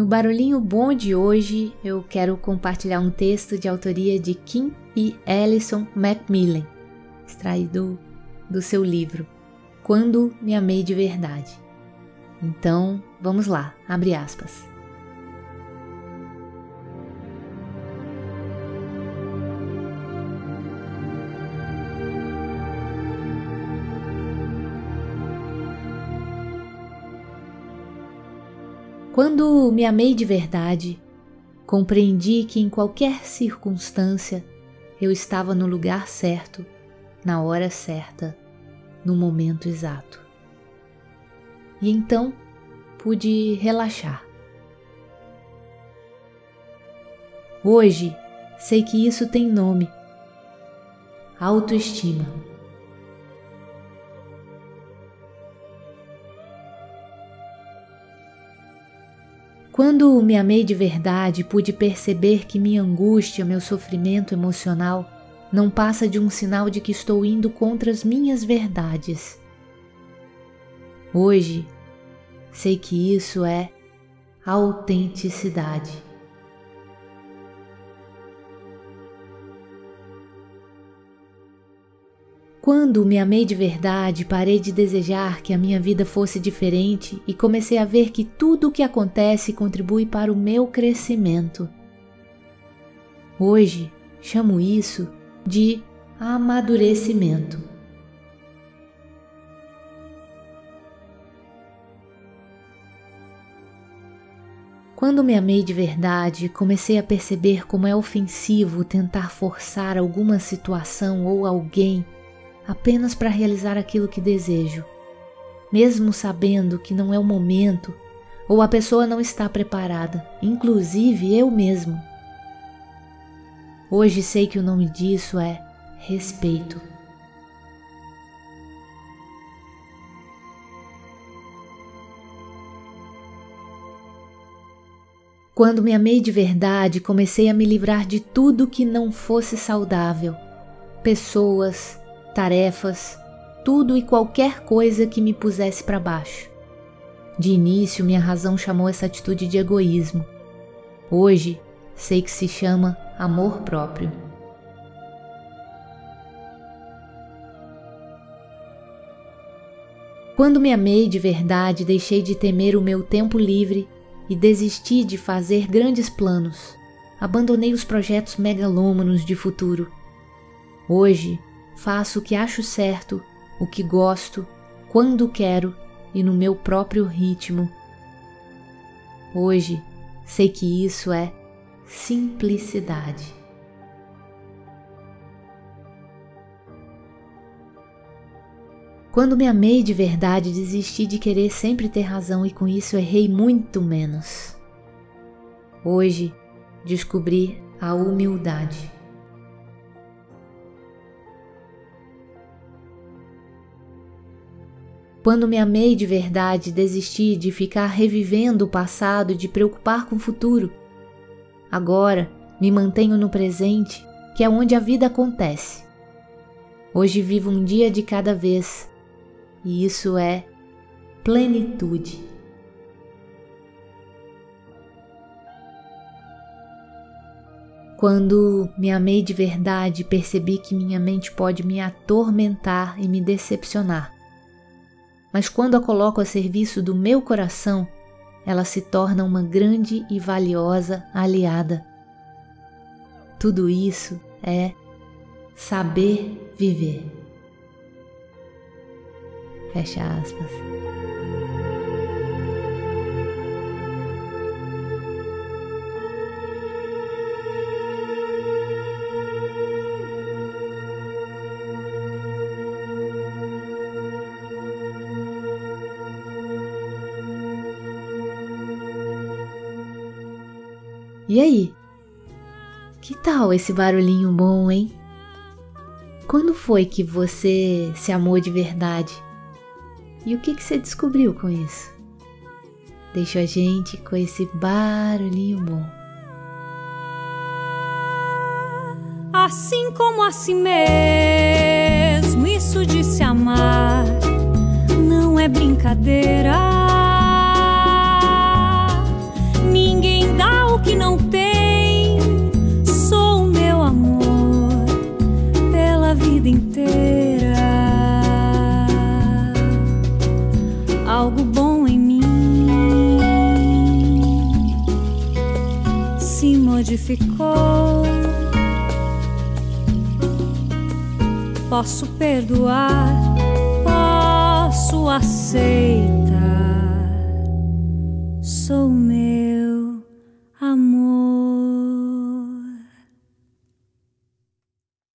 No Barulhinho Bom de hoje, eu quero compartilhar um texto de autoria de Kim e Alison Macmillan, extraído do seu livro Quando Me Amei de Verdade. Então, vamos lá, abre aspas. Quando me amei de verdade, compreendi que em qualquer circunstância eu estava no lugar certo, na hora certa, no momento exato. E então pude relaxar. Hoje sei que isso tem nome: autoestima. Quando me amei de verdade, pude perceber que minha angústia, meu sofrimento emocional não passa de um sinal de que estou indo contra as minhas verdades. Hoje, sei que isso é autenticidade. Quando me amei de verdade, parei de desejar que a minha vida fosse diferente e comecei a ver que tudo o que acontece contribui para o meu crescimento. Hoje, chamo isso de amadurecimento. Quando me amei de verdade, comecei a perceber como é ofensivo tentar forçar alguma situação ou alguém apenas para realizar aquilo que desejo, mesmo sabendo que não é o momento ou a pessoa não está preparada, inclusive eu mesmo. Hoje sei que o nome disso é respeito. Quando me amei de verdade, comecei a me livrar de tudo que não fosse saudável. Pessoas, tarefas, tudo e qualquer coisa que me pusesse para baixo. De início, minha razão chamou essa atitude de egoísmo. Hoje, sei que se chama amor próprio. Quando me amei de verdade, deixei de temer o meu tempo livre e desisti de fazer grandes planos. Abandonei os projetos megalômanos de futuro. Hoje, faço o que acho certo, o que gosto, quando quero e no meu próprio ritmo. Hoje sei que isso é simplicidade. Quando me amei de verdade, desisti de querer sempre ter razão e com isso errei muito menos. Hoje descobri a humildade. Quando me amei de verdade, desisti de ficar revivendo o passado e de preocupar com o futuro. Agora me mantenho no presente, que é onde a vida acontece. Hoje vivo um dia de cada vez, e isso é plenitude. Quando me amei de verdade, percebi que minha mente pode me atormentar e me decepcionar mas quando a coloco a serviço do meu coração, ela se torna uma grande e valiosa aliada. Tudo isso é saber viver. Fecha aspas. E aí? Que tal esse barulhinho bom, hein? Quando foi que você se amou de verdade? E o que, que você descobriu com isso? Deixa a gente com esse barulhinho bom. Assim como a si mesmo, isso de se amar não é brincadeira. Se modificou. Posso perdoar, posso aceitar.